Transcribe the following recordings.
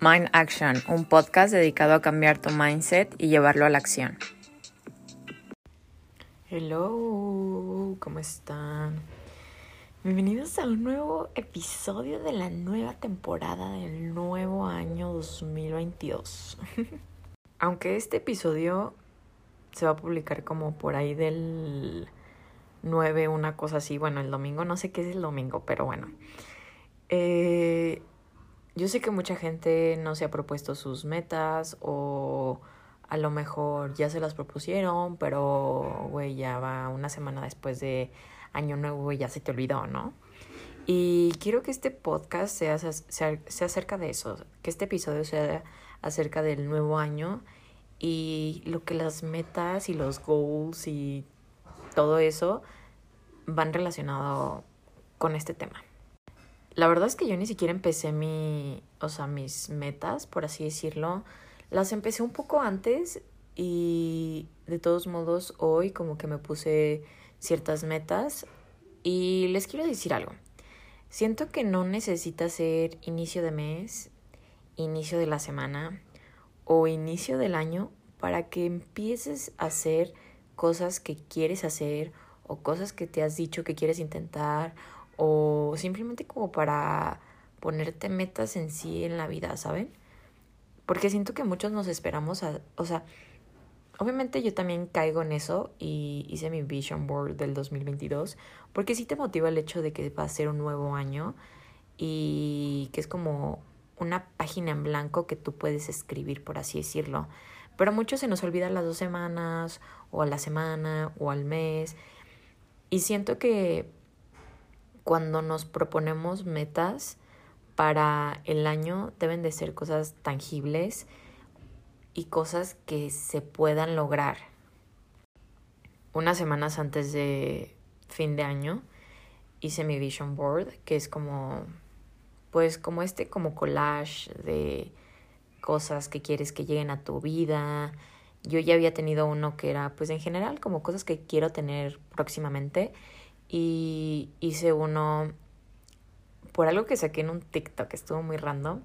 Mind Action, un podcast dedicado a cambiar tu mindset y llevarlo a la acción. Hello, ¿cómo están? Bienvenidos al nuevo episodio de la nueva temporada del nuevo año 2022. Aunque este episodio se va a publicar como por ahí del 9, una cosa así, bueno, el domingo, no sé qué es el domingo, pero bueno. Eh, yo sé que mucha gente no se ha propuesto sus metas o a lo mejor ya se las propusieron, pero, güey, ya va una semana después de Año Nuevo y ya se te olvidó, ¿no? Y quiero que este podcast sea, sea, sea acerca de eso, que este episodio sea acerca del nuevo año y lo que las metas y los goals y todo eso van relacionado con este tema. La verdad es que yo ni siquiera empecé mi, o sea, mis metas, por así decirlo. Las empecé un poco antes y de todos modos hoy como que me puse ciertas metas y les quiero decir algo. Siento que no necesita ser inicio de mes, inicio de la semana o inicio del año para que empieces a hacer cosas que quieres hacer o cosas que te has dicho que quieres intentar o simplemente como para ponerte metas en sí en la vida, ¿saben? Porque siento que muchos nos esperamos a, o sea, obviamente yo también caigo en eso y hice mi vision board del 2022, porque sí te motiva el hecho de que va a ser un nuevo año y que es como una página en blanco que tú puedes escribir, por así decirlo. Pero a muchos se nos olvidan las dos semanas, o a la semana, o al mes. Y siento que cuando nos proponemos metas para el año deben de ser cosas tangibles y cosas que se puedan lograr. Unas semanas antes de fin de año hice mi vision board, que es como pues como este como collage de cosas que quieres que lleguen a tu vida. Yo ya había tenido uno que era pues en general como cosas que quiero tener próximamente y hice uno por algo que saqué en un TikTok, estuvo muy random.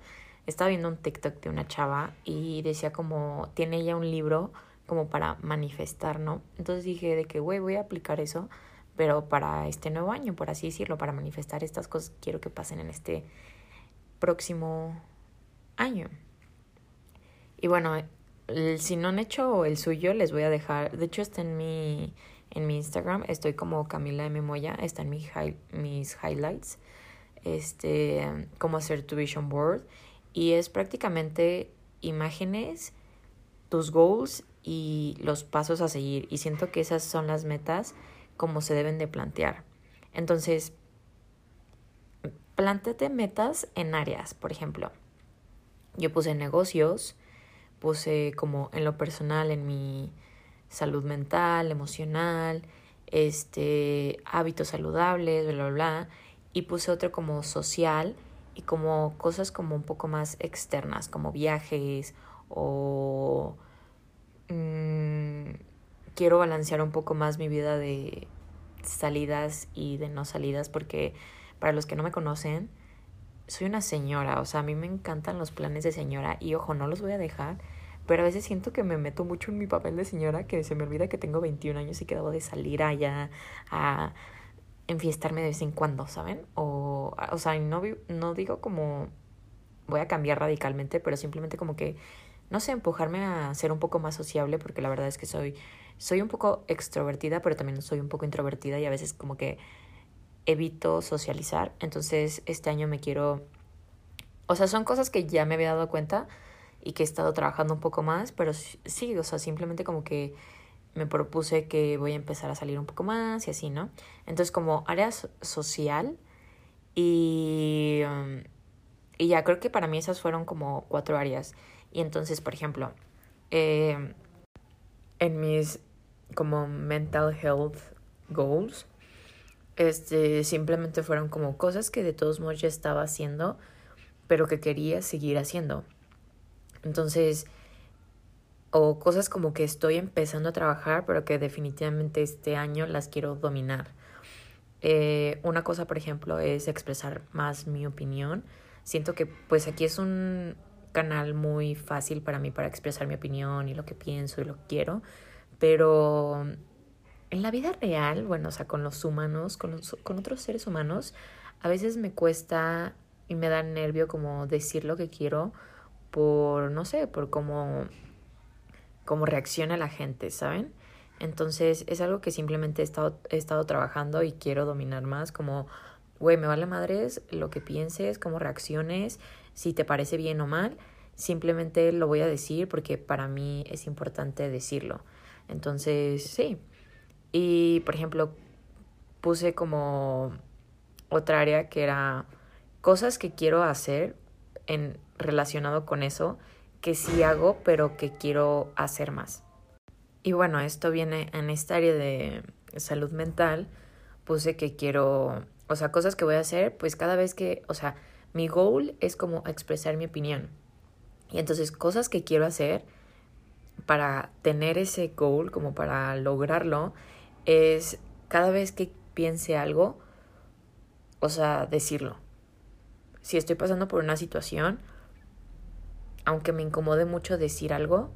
Estaba viendo un TikTok de una chava y decía como, tiene ella un libro como para manifestar, ¿no? Entonces dije de que, güey, voy a aplicar eso, pero para este nuevo año, por así decirlo, para manifestar estas cosas que quiero que pasen en este próximo año. Y bueno, si no han hecho el suyo, les voy a dejar, de hecho está en mi en mi Instagram. Estoy como Camila M. Moya, están mis, mis highlights. Este, cómo hacer tu vision board. Y es prácticamente imágenes, tus goals y los pasos a seguir. Y siento que esas son las metas como se deben de plantear. Entonces, plántate metas en áreas. Por ejemplo, yo puse negocios, puse como en lo personal, en mi salud mental, emocional, este, hábitos saludables, bla, bla, bla. Y puse otro como social y como cosas como un poco más externas, como viajes o mmm, quiero balancear un poco más mi vida de salidas y de no salidas porque para los que no me conocen, soy una señora, o sea, a mí me encantan los planes de señora y ojo, no los voy a dejar pero a veces siento que me meto mucho en mi papel de señora que se me olvida que tengo 21 años y que debo de salir allá a enfiestarme de vez en cuando, ¿saben? O, o sea, no, no digo como voy a cambiar radicalmente, pero simplemente como que, no sé, empujarme a ser un poco más sociable porque la verdad es que soy, soy un poco extrovertida, pero también soy un poco introvertida y a veces como que evito socializar. Entonces este año me quiero... O sea, son cosas que ya me había dado cuenta, y que he estado trabajando un poco más, pero sí, o sea, simplemente como que me propuse que voy a empezar a salir un poco más y así, ¿no? Entonces como área social y, um, y ya creo que para mí esas fueron como cuatro áreas. Y entonces, por ejemplo, eh, en mis como mental health goals, este, simplemente fueron como cosas que de todos modos ya estaba haciendo, pero que quería seguir haciendo. Entonces, o cosas como que estoy empezando a trabajar, pero que definitivamente este año las quiero dominar. Eh, una cosa, por ejemplo, es expresar más mi opinión. Siento que pues aquí es un canal muy fácil para mí para expresar mi opinión y lo que pienso y lo que quiero, pero en la vida real, bueno, o sea, con los humanos, con, con otros seres humanos, a veces me cuesta y me da nervio como decir lo que quiero por, no sé, por cómo, cómo reacciona la gente, ¿saben? Entonces es algo que simplemente he estado, he estado trabajando y quiero dominar más, como, güey, me vale madres lo que pienses, cómo reacciones, si te parece bien o mal, simplemente lo voy a decir porque para mí es importante decirlo. Entonces, sí. Y, por ejemplo, puse como otra área que era cosas que quiero hacer en relacionado con eso, que sí hago, pero que quiero hacer más. Y bueno, esto viene en esta área de salud mental, puse que quiero, o sea, cosas que voy a hacer, pues cada vez que, o sea, mi goal es como expresar mi opinión. Y entonces cosas que quiero hacer para tener ese goal, como para lograrlo, es cada vez que piense algo, o sea, decirlo. Si estoy pasando por una situación, aunque me incomode mucho decir algo,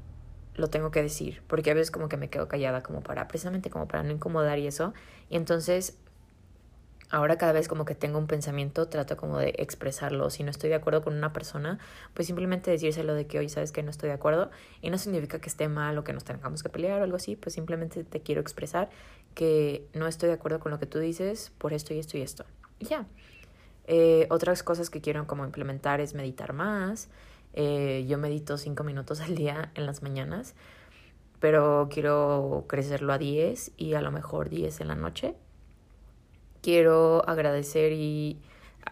lo tengo que decir, porque a veces como que me quedo callada como para, precisamente como para no incomodar y eso. Y entonces ahora cada vez como que tengo un pensamiento, trato como de expresarlo. Si no estoy de acuerdo con una persona, pues simplemente decírselo de que hoy sabes que no estoy de acuerdo y no significa que esté mal o que nos tengamos que pelear o algo así, pues simplemente te quiero expresar que no estoy de acuerdo con lo que tú dices por esto y esto y esto. Y ya. Eh, otras cosas que quiero como implementar es meditar más. Eh, yo medito cinco minutos al día en las mañanas, pero quiero crecerlo a 10 y a lo mejor 10 en la noche quiero agradecer y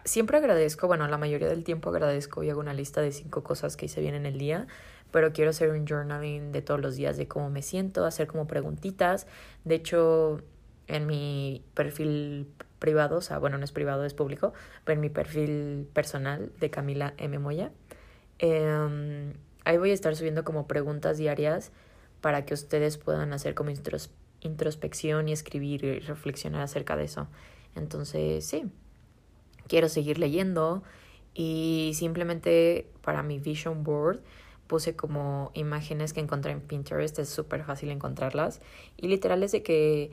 siempre agradezco, bueno, la mayoría del tiempo agradezco y hago una lista de cinco cosas que hice bien en el día, pero quiero hacer un journaling de todos los días de cómo me siento, hacer como preguntitas. De hecho, en mi perfil privado, o sea, bueno, no es privado, es público, pero en mi perfil personal de Camila M. Moya, em, ahí voy a estar subiendo como preguntas diarias para que ustedes puedan hacer como introspección y escribir y reflexionar acerca de eso. Entonces, sí, quiero seguir leyendo y simplemente para mi vision board puse como imágenes que encontré en Pinterest, es súper fácil encontrarlas y literal es de que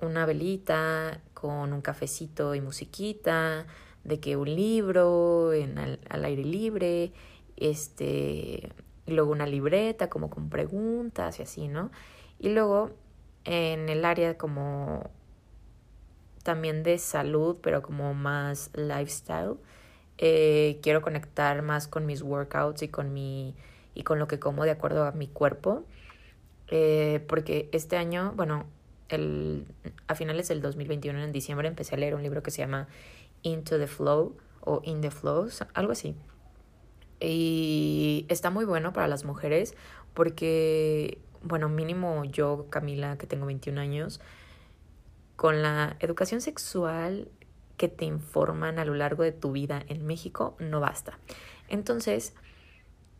una velita con un cafecito y musiquita, de que un libro en al, aire libre, este, luego una libreta como con preguntas y así, ¿no? Y luego en el área como también de salud, pero como más lifestyle. Eh, quiero conectar más con mis workouts y con mi y con lo que como de acuerdo a mi cuerpo. Eh, porque este año, bueno, el, a finales del 2021, en diciembre, empecé a leer un libro que se llama Into the Flow o In the Flow, algo así. Y está muy bueno para las mujeres porque, bueno, mínimo yo, Camila, que tengo 21 años, con la educación sexual que te informan a lo largo de tu vida en México no basta. Entonces,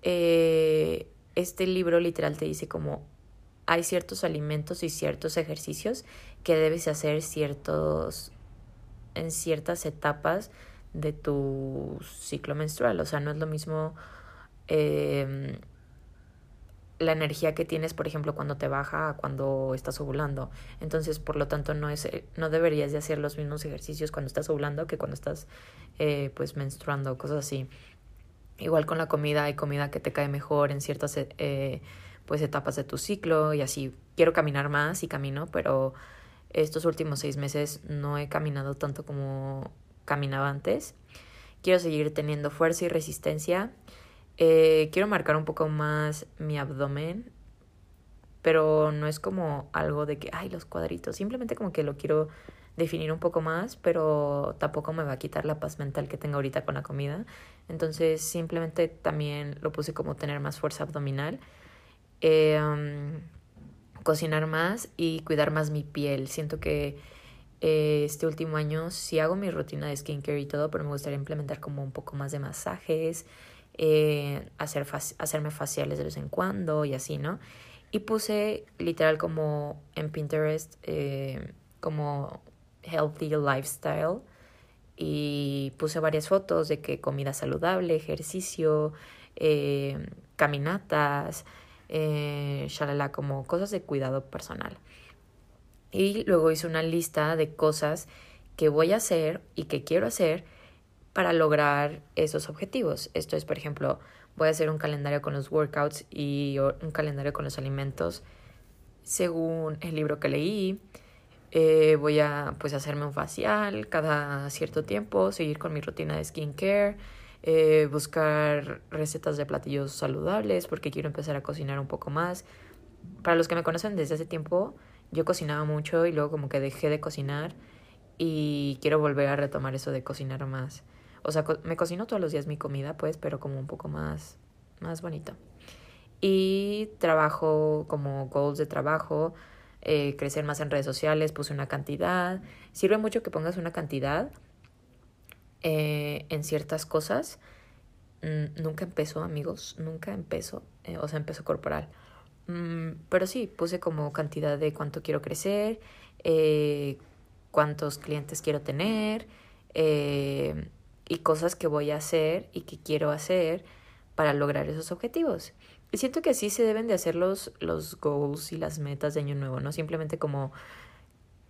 eh, este libro literal te dice como hay ciertos alimentos y ciertos ejercicios que debes hacer ciertos en ciertas etapas de tu ciclo menstrual. O sea, no es lo mismo eh, la energía que tienes, por ejemplo, cuando te baja cuando estás ovulando. Entonces, por lo tanto, no, es, eh, no deberías de hacer los mismos ejercicios cuando estás ovulando que cuando estás, eh, pues, menstruando, cosas así. Igual con la comida, hay comida que te cae mejor en ciertas, eh, pues, etapas de tu ciclo y así. Quiero caminar más y camino, pero estos últimos seis meses no he caminado tanto como caminaba antes. Quiero seguir teniendo fuerza y resistencia eh, quiero marcar un poco más mi abdomen, pero no es como algo de que, ay, los cuadritos, simplemente como que lo quiero definir un poco más, pero tampoco me va a quitar la paz mental que tengo ahorita con la comida. Entonces simplemente también lo puse como tener más fuerza abdominal, eh, um, cocinar más y cuidar más mi piel. Siento que este último año sí hago mi rutina de skincare y todo, pero me gustaría implementar como un poco más de masajes, eh, hacer hacerme faciales de vez en cuando y así, ¿no? Y puse literal como en Pinterest eh, como healthy lifestyle y puse varias fotos de que comida saludable, ejercicio, eh, caminatas, eh, shalala, como cosas de cuidado personal. Y luego hice una lista de cosas que voy a hacer y que quiero hacer para lograr esos objetivos. Esto es, por ejemplo, voy a hacer un calendario con los workouts y un calendario con los alimentos según el libro que leí. Eh, voy a pues hacerme un facial cada cierto tiempo, seguir con mi rutina de skincare, eh, buscar recetas de platillos saludables porque quiero empezar a cocinar un poco más. Para los que me conocen desde hace tiempo, yo cocinaba mucho y luego como que dejé de cocinar y quiero volver a retomar eso de cocinar más. O sea, me cocino todos los días mi comida, pues, pero como un poco más, más bonito. Y trabajo como goals de trabajo, eh, crecer más en redes sociales, puse una cantidad. Sirve mucho que pongas una cantidad eh, en ciertas cosas. Nunca empezó, amigos, nunca empezó, eh, o sea, empezó corporal. Mm, pero sí, puse como cantidad de cuánto quiero crecer, cuántos clientes quiero tener y cosas que voy a hacer y que quiero hacer para lograr esos objetivos. Y siento que así se deben de hacer los, los goals y las metas de año nuevo, no simplemente como,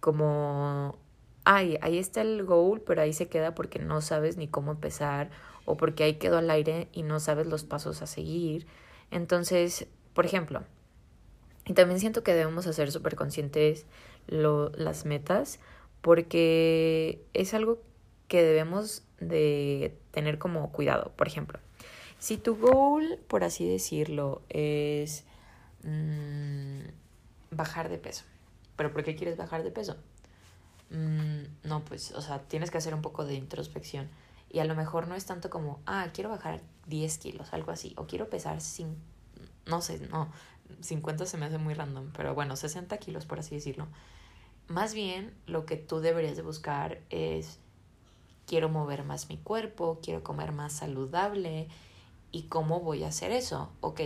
como, ay, ahí está el goal, pero ahí se queda porque no sabes ni cómo empezar o porque ahí quedó al aire y no sabes los pasos a seguir. Entonces, por ejemplo, y también siento que debemos hacer súper conscientes las metas porque es algo que debemos de tener como cuidado. Por ejemplo, si tu goal, por así decirlo, es mmm, bajar de peso, ¿pero por qué quieres bajar de peso? Mm, no, pues, o sea, tienes que hacer un poco de introspección. Y a lo mejor no es tanto como, ah, quiero bajar 10 kilos, algo así, o quiero pesar sin, no sé, no, 50 se me hace muy random, pero bueno, 60 kilos, por así decirlo. Más bien, lo que tú deberías de buscar es quiero mover más mi cuerpo, quiero comer más saludable y cómo voy a hacer eso. Ok,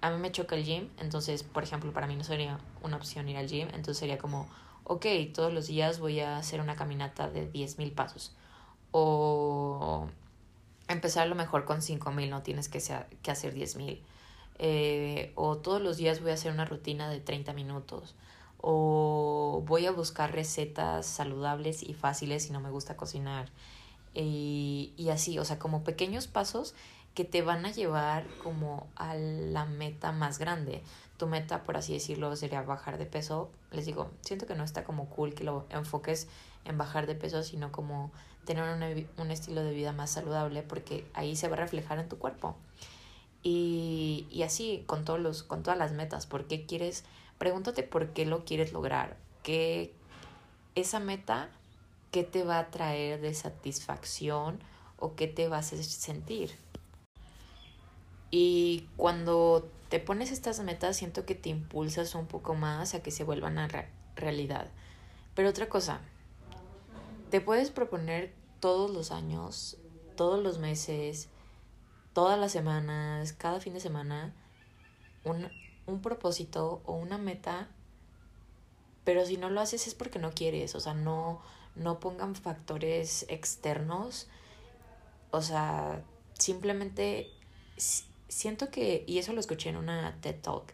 a mí me choca el gym, entonces, por ejemplo, para mí no sería una opción ir al gym, entonces sería como, ok, todos los días voy a hacer una caminata de 10.000 pasos. O empezar a lo mejor con 5.000, no tienes que, que hacer 10.000. Eh, o todos los días voy a hacer una rutina de 30 minutos o voy a buscar recetas saludables y fáciles si no me gusta cocinar. Y, y, así, o sea, como pequeños pasos que te van a llevar como a la meta más grande. Tu meta, por así decirlo, sería bajar de peso. Les digo, siento que no está como cool que lo enfoques en bajar de peso, sino como tener un estilo de vida más saludable, porque ahí se va a reflejar en tu cuerpo. Y, así, con, todos los, con todas las metas, ¿por qué quieres pregúntate por qué lo quieres lograr, qué esa meta, qué te va a traer de satisfacción o qué te vas a sentir. Y cuando te pones estas metas, siento que te impulsas un poco más a que se vuelvan a realidad. Pero otra cosa, te puedes proponer todos los años, todos los meses, todas las semanas, cada fin de semana, un, un propósito o una meta, pero si no lo haces es porque no quieres, o sea, no, no pongan factores externos, o sea, simplemente siento que, y eso lo escuché en una TED Talk,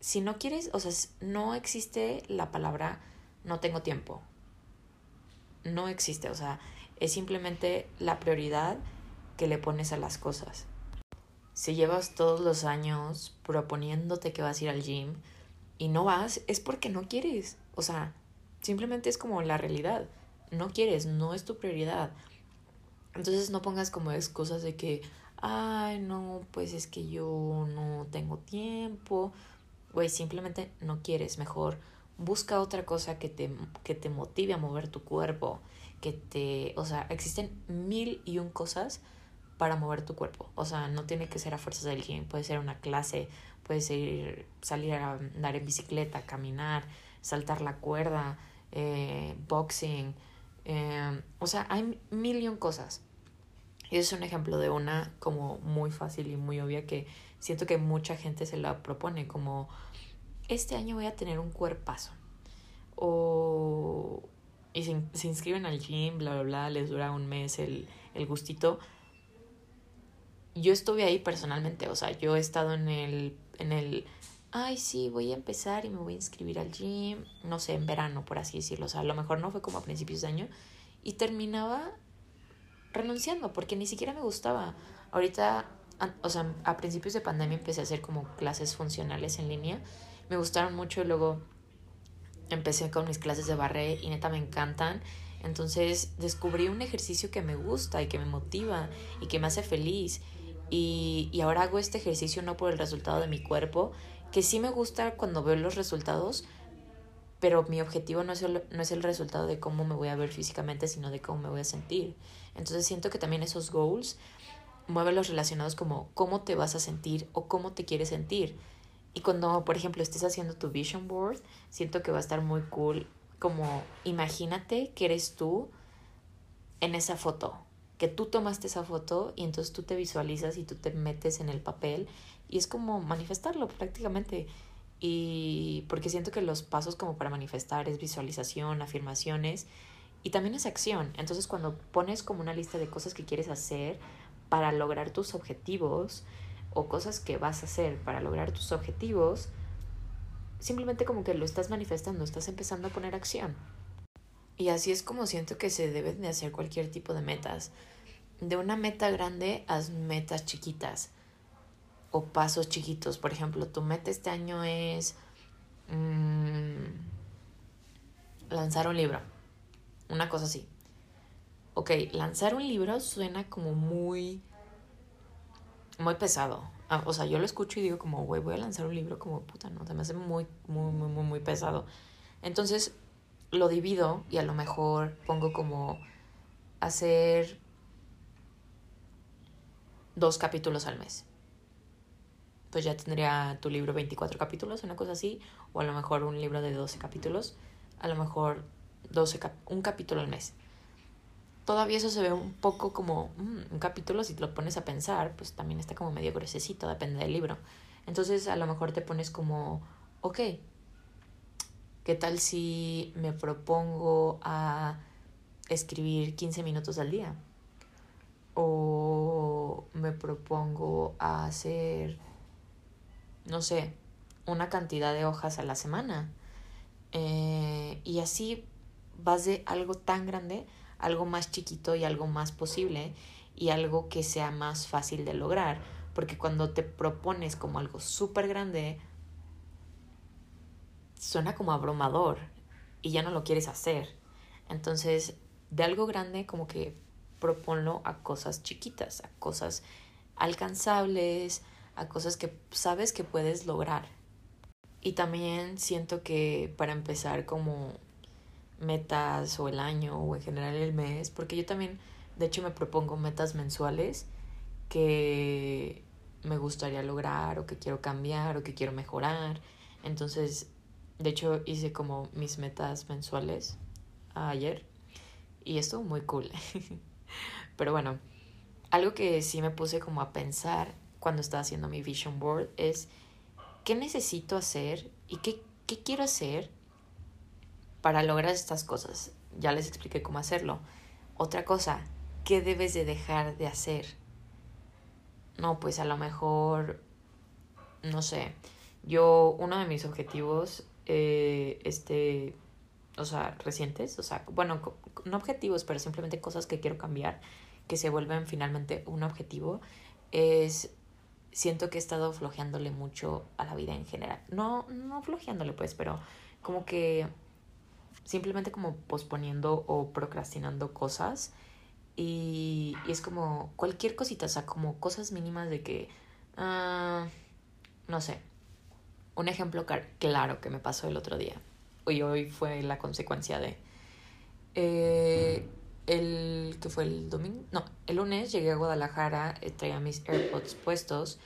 si no quieres, o sea, no existe la palabra no tengo tiempo. No existe, o sea, es simplemente la prioridad que le pones a las cosas si llevas todos los años proponiéndote que vas a ir al gym y no vas, es porque no quieres. O sea, simplemente es como la realidad. No quieres, no es tu prioridad. Entonces no pongas como excusas de que, ay, no, pues es que yo no tengo tiempo. Güey, simplemente no quieres. Mejor busca otra cosa que te, que te motive a mover tu cuerpo. Que te, o sea, existen mil y un cosas para mover tu cuerpo. O sea, no tiene que ser a fuerzas del gym, puede ser una clase, puede ser salir a andar en bicicleta, caminar, saltar la cuerda, eh, boxing. Eh, o sea, hay mil cosas. Y es un ejemplo de una como muy fácil y muy obvia que siento que mucha gente se la propone como este año voy a tener un cuerpazo. O y se, inscriben al gym, bla, bla, bla, les dura un mes el, el gustito yo estuve ahí personalmente, o sea, yo he estado en el, en el, ay, sí, voy a empezar y me voy a inscribir al gym, no sé, en verano, por así decirlo, o sea, a lo mejor no fue como a principios de año, y terminaba renunciando porque ni siquiera me gustaba. Ahorita, o sea, a principios de pandemia empecé a hacer como clases funcionales en línea, me gustaron mucho y luego empecé con mis clases de barré y neta me encantan. Entonces descubrí un ejercicio que me gusta y que me motiva y que me hace feliz. Y, y ahora hago este ejercicio no por el resultado de mi cuerpo, que sí me gusta cuando veo los resultados, pero mi objetivo no es, el, no es el resultado de cómo me voy a ver físicamente, sino de cómo me voy a sentir. Entonces siento que también esos goals mueven los relacionados como cómo te vas a sentir o cómo te quieres sentir. Y cuando, por ejemplo, estés haciendo tu vision board, siento que va a estar muy cool. Como imagínate que eres tú en esa foto, que tú tomaste esa foto y entonces tú te visualizas y tú te metes en el papel y es como manifestarlo prácticamente. Y porque siento que los pasos como para manifestar es visualización, afirmaciones y también es acción. Entonces cuando pones como una lista de cosas que quieres hacer para lograr tus objetivos, o cosas que vas a hacer para lograr tus objetivos, simplemente como que lo estás manifestando, estás empezando a poner acción. Y así es como siento que se deben de hacer cualquier tipo de metas. De una meta grande, haz metas chiquitas o pasos chiquitos. Por ejemplo, tu meta este año es mmm, lanzar un libro. Una cosa así. Ok, lanzar un libro suena como muy muy pesado. Ah, o sea, yo lo escucho y digo como, güey, voy a lanzar un libro como puta, ¿no? Se me hace muy, muy, muy, muy, muy pesado. Entonces lo divido y a lo mejor pongo como hacer dos capítulos al mes. Pues ya tendría tu libro 24 capítulos, una cosa así, o a lo mejor un libro de 12 capítulos, a lo mejor 12 un capítulo al mes todavía eso se ve un poco como mm, un capítulo, si te lo pones a pensar, pues también está como medio gruesecito, depende del libro. Entonces a lo mejor te pones como, ok, ¿qué tal si me propongo a escribir 15 minutos al día? O me propongo a hacer, no sé, una cantidad de hojas a la semana. Eh, y así vas de algo tan grande algo más chiquito y algo más posible y algo que sea más fácil de lograr. Porque cuando te propones como algo súper grande, suena como abrumador y ya no lo quieres hacer. Entonces, de algo grande como que proponlo a cosas chiquitas, a cosas alcanzables, a cosas que sabes que puedes lograr. Y también siento que para empezar como metas o el año o en general el mes, porque yo también, de hecho, me propongo metas mensuales que me gustaría lograr o que quiero cambiar o que quiero mejorar. Entonces, de hecho, hice como mis metas mensuales ayer y estuvo muy cool. Pero bueno, algo que sí me puse como a pensar cuando estaba haciendo mi vision board es qué necesito hacer y qué, qué quiero hacer para lograr estas cosas. Ya les expliqué cómo hacerlo. Otra cosa, ¿qué debes de dejar de hacer? No, pues a lo mejor, no sé, yo uno de mis objetivos, eh, este, o sea, recientes, o sea, bueno, no objetivos, pero simplemente cosas que quiero cambiar, que se vuelven finalmente un objetivo, es, siento que he estado flojeándole mucho a la vida en general. No, no flojeándole pues, pero como que simplemente como posponiendo o procrastinando cosas. Y, es como cualquier cosita, o sea, como cosas mínimas de que, uh, no sé, un ejemplo claro que me pasó el otro día, y hoy fue la consecuencia de, eh, el que fue el domingo, no, el lunes llegué a Guadalajara, eh, traía mis AirPods puestos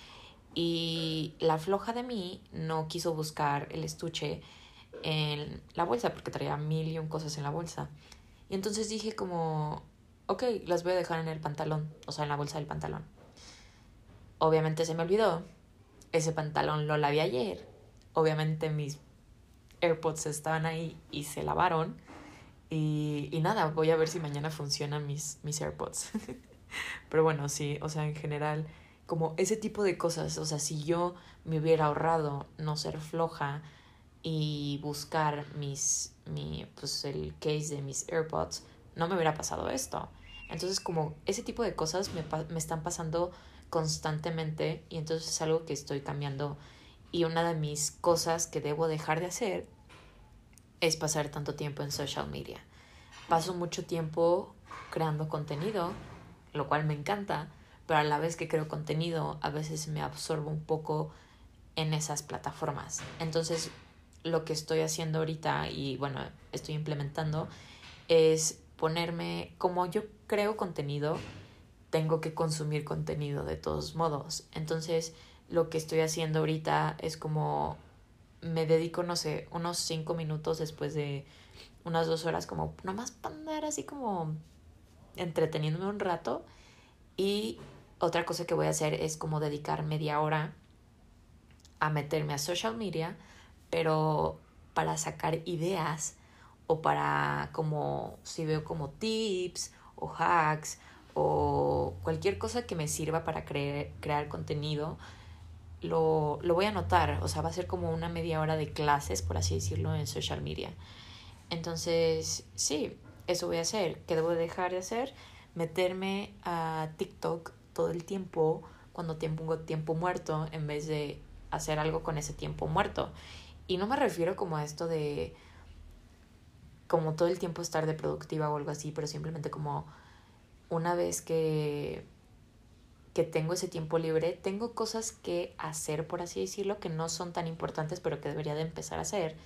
y la floja de mí no quiso buscar el estuche en la bolsa porque traía mil y un cosas en la bolsa. Y entonces dije como, ok, las voy a dejar en el pantalón, o sea, en la bolsa del pantalón. Obviamente se me olvidó. Ese pantalón lo lavé ayer. Obviamente mis AirPods estaban ahí y se lavaron. Y, y nada, voy a ver si mañana funcionan mis, mis AirPods. Pero bueno, sí, o sea, en general como ese tipo de cosas, o sea, si yo me hubiera ahorrado no ser floja y buscar mis, mi, pues el case de mis AirPods, no me hubiera pasado esto. Entonces, como ese tipo de cosas me, me están pasando constantemente y entonces es algo que estoy cambiando. Y una de mis cosas que debo dejar de hacer es pasar tanto tiempo en social media. Paso mucho tiempo creando contenido, lo cual me encanta, pero a la vez que creo contenido, a veces me absorbo un poco en esas plataformas. Entonces, lo que estoy haciendo ahorita y bueno, estoy implementando es ponerme, como yo creo contenido, tengo que consumir contenido de todos modos. Entonces, lo que estoy haciendo ahorita es como me dedico, no sé, unos cinco minutos después de unas dos horas, como nomás para andar así como entreteniéndome un rato. Y otra cosa que voy a hacer es como dedicar media hora a meterme a social media, pero para sacar ideas o para como si veo como tips o hacks o cualquier cosa que me sirva para crear contenido, lo, lo voy a anotar. O sea, va a ser como una media hora de clases, por así decirlo, en social media. Entonces, sí, eso voy a hacer. ¿Qué debo dejar de hacer? Meterme a TikTok todo el tiempo cuando tengo tiempo muerto en vez de hacer algo con ese tiempo muerto. Y no me refiero como a esto de como todo el tiempo estar de productiva o algo así, pero simplemente como una vez que que tengo ese tiempo libre, tengo cosas que hacer, por así decirlo, que no son tan importantes, pero que debería de empezar a hacer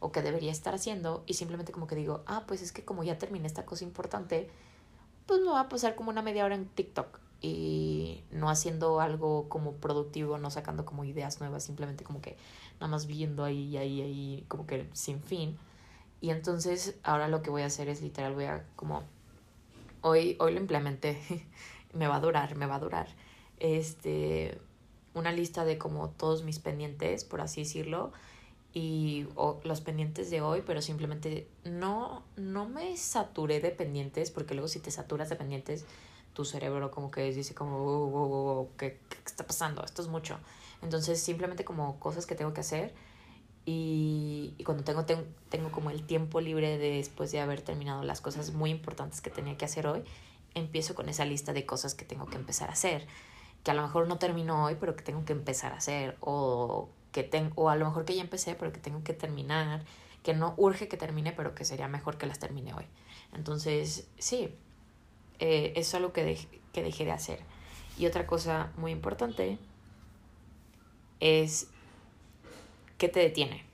o que debería estar haciendo y simplemente como que digo, ah, pues es que como ya terminé esta cosa importante, pues me va a pasar como una media hora en TikTok y no haciendo algo como productivo, no sacando como ideas nuevas, simplemente como que nada más viendo ahí, ahí, ahí, como que sin fin. Y entonces ahora lo que voy a hacer es literal, voy a como, hoy, hoy lo implementé, me va a durar, me va a durar, este, una lista de como todos mis pendientes, por así decirlo, y o, los pendientes de hoy, pero simplemente no, no me saturé de pendientes, porque luego si te saturas de pendientes, tu cerebro como que dice como, ¿qué, ¿qué, está pasando? Esto es mucho. Entonces simplemente como cosas que tengo que hacer y, y cuando tengo, tengo, tengo como el tiempo libre de, después de haber terminado las cosas muy importantes que tenía que hacer hoy, empiezo con esa lista de cosas que tengo que empezar a hacer, que a lo mejor no termino hoy, pero que tengo que empezar a hacer o que tengo, o a lo mejor que ya empecé, pero que tengo que terminar, que no urge que termine, pero que sería mejor que las termine hoy. Entonces, sí, eh, eso es algo que, que dejé de hacer. Y otra cosa muy importante es qué te detiene.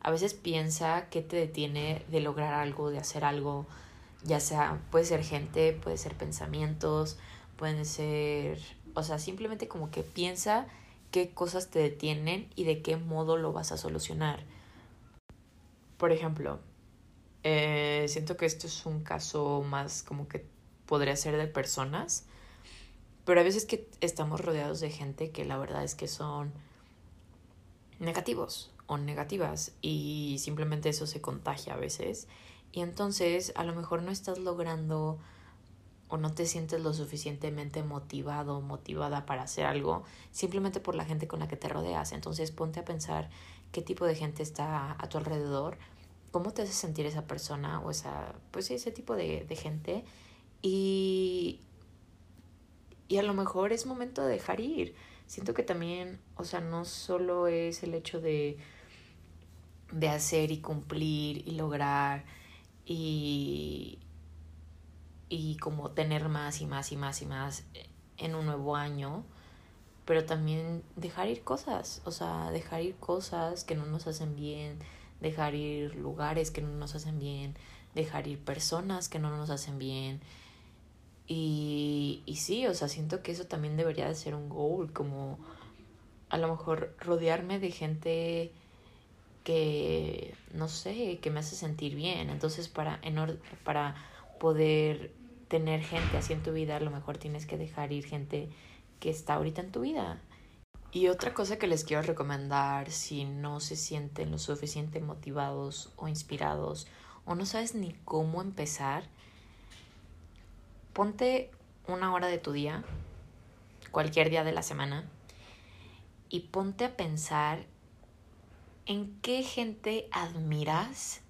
A veces piensa qué te detiene de lograr algo, de hacer algo, ya sea, puede ser gente, puede ser pensamientos, pueden ser, o sea, simplemente como que piensa qué cosas te detienen y de qué modo lo vas a solucionar. Por ejemplo, eh, siento que esto es un caso más como que podría ser de personas, pero a veces que estamos rodeados de gente que la verdad es que son negativos o negativas y simplemente eso se contagia a veces y entonces a lo mejor no estás logrando o no te sientes lo suficientemente motivado o motivada para hacer algo simplemente por la gente con la que te rodeas. Entonces ponte a pensar qué tipo de gente está a tu alrededor, cómo te hace sentir esa persona o esa, pues ese tipo de, de gente y, y a lo mejor es momento de dejar ir. Siento que también, o sea, no solo es el hecho de, de hacer y cumplir y lograr y, y como tener más y más y más y más en un nuevo año, pero también dejar ir cosas, o sea, dejar ir cosas que no nos hacen bien, dejar ir lugares que no nos hacen bien, dejar ir personas que no nos hacen bien. Y, y sí, o sea, siento que eso también debería de ser un goal, como a lo mejor rodearme de gente que, no sé, que me hace sentir bien. Entonces, para, en para poder tener gente así en tu vida, a lo mejor tienes que dejar ir gente que está ahorita en tu vida. Y otra cosa que les quiero recomendar, si no se sienten lo suficiente motivados o inspirados o no sabes ni cómo empezar, ponte una hora de tu día, cualquier día de la semana y ponte a pensar en qué gente admiras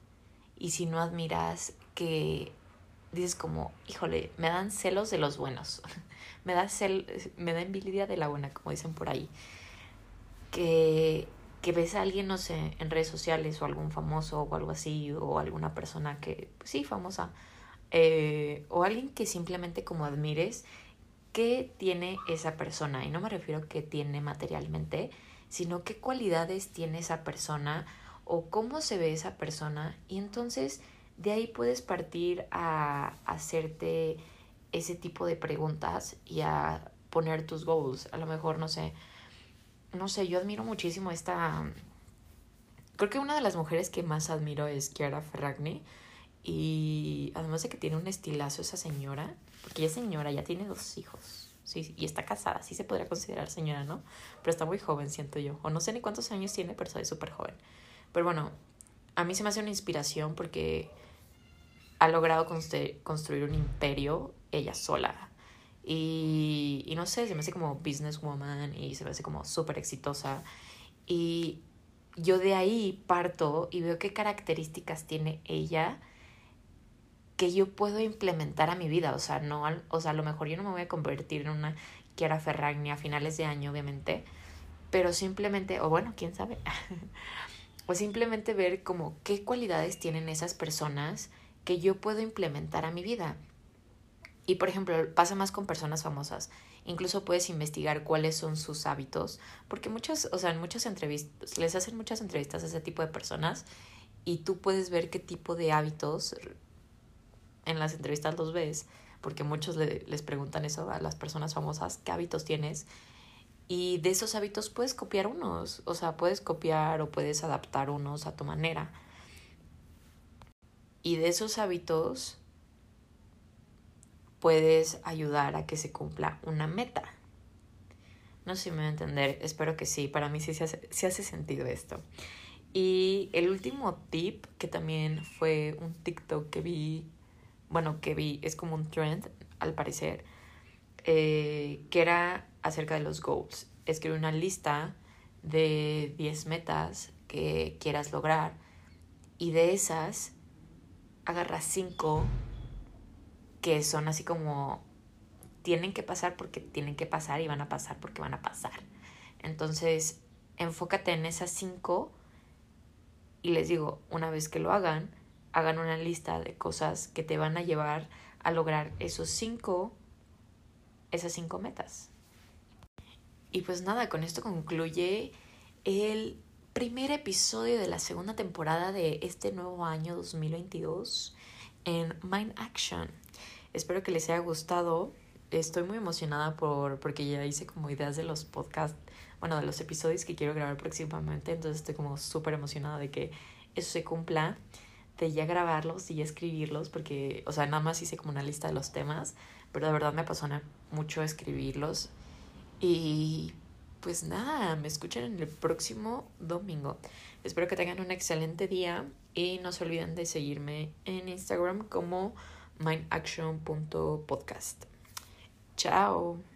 y si no admiras que dices como, híjole, me dan celos de los buenos, me da, cel me da envidia de la buena, como dicen por ahí, que, que ves a alguien, no sé, en redes sociales o algún famoso o algo así, o alguna persona que, pues sí, famosa, eh, o alguien que simplemente como admires, ¿qué tiene esa persona? Y no me refiero a qué tiene materialmente, sino qué cualidades tiene esa persona o cómo se ve esa persona. Y entonces de ahí puedes partir a hacerte ese tipo de preguntas y a poner tus goals. A lo mejor, no sé, no sé, yo admiro muchísimo esta... Creo que una de las mujeres que más admiro es Chiara Ferragni. Y además de que tiene un estilazo esa señora, porque ella es señora, ya tiene dos hijos. Sí, y está casada, sí se podría considerar señora, ¿no? Pero está muy joven, siento yo. O no sé ni cuántos años tiene, pero es súper joven. Pero bueno, a mí se me hace una inspiración porque ha logrado construir un imperio ella sola. Y, y, no sé, se me hace como businesswoman y se me hace como súper exitosa. Y yo de ahí parto y veo qué características tiene ella que yo puedo implementar a mi vida. O sea, no, o sea, a lo mejor yo no me voy a convertir en una Kiara Ferragni a finales de año, obviamente. Pero simplemente, o bueno, quién sabe. o simplemente ver como qué cualidades tienen esas personas que yo puedo implementar a mi vida. Y por ejemplo, pasa más con personas famosas. Incluso puedes investigar cuáles son sus hábitos, porque muchas, o sea, en muchas entrevistas, les hacen muchas entrevistas a ese tipo de personas y tú puedes ver qué tipo de hábitos en las entrevistas los ves, porque muchos les preguntan eso a las personas famosas, qué hábitos tienes. Y de esos hábitos puedes copiar unos, o sea, puedes copiar o puedes adaptar unos a tu manera. Y de esos hábitos puedes ayudar a que se cumpla una meta. No sé si me voy a entender, espero que sí, para mí sí se hace, hace sentido esto. Y el último tip, que también fue un TikTok que vi, bueno, que vi, es como un trend al parecer, eh, que era acerca de los goals. Escribe una lista de 10 metas que quieras lograr y de esas agarra cinco que son así como tienen que pasar porque tienen que pasar y van a pasar porque van a pasar. Entonces, enfócate en esas cinco y les digo, una vez que lo hagan, hagan una lista de cosas que te van a llevar a lograr esos cinco, esas cinco metas. Y pues nada, con esto concluye el primer episodio de la segunda temporada de este nuevo año 2022 en Mind Action. Espero que les haya gustado. Estoy muy emocionada por porque ya hice como ideas de los podcasts, bueno, de los episodios que quiero grabar próximamente, entonces estoy como súper emocionada de que eso se cumpla, de ya grabarlos y ya escribirlos, porque, o sea, nada más hice como una lista de los temas, pero de verdad me apasiona mucho escribirlos y pues nada, me escuchan en el próximo domingo. Espero que tengan un excelente día y no se olviden de seguirme en Instagram como mindaction.podcast. Chao.